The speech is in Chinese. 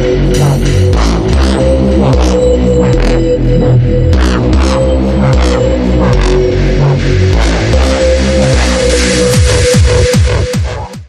那里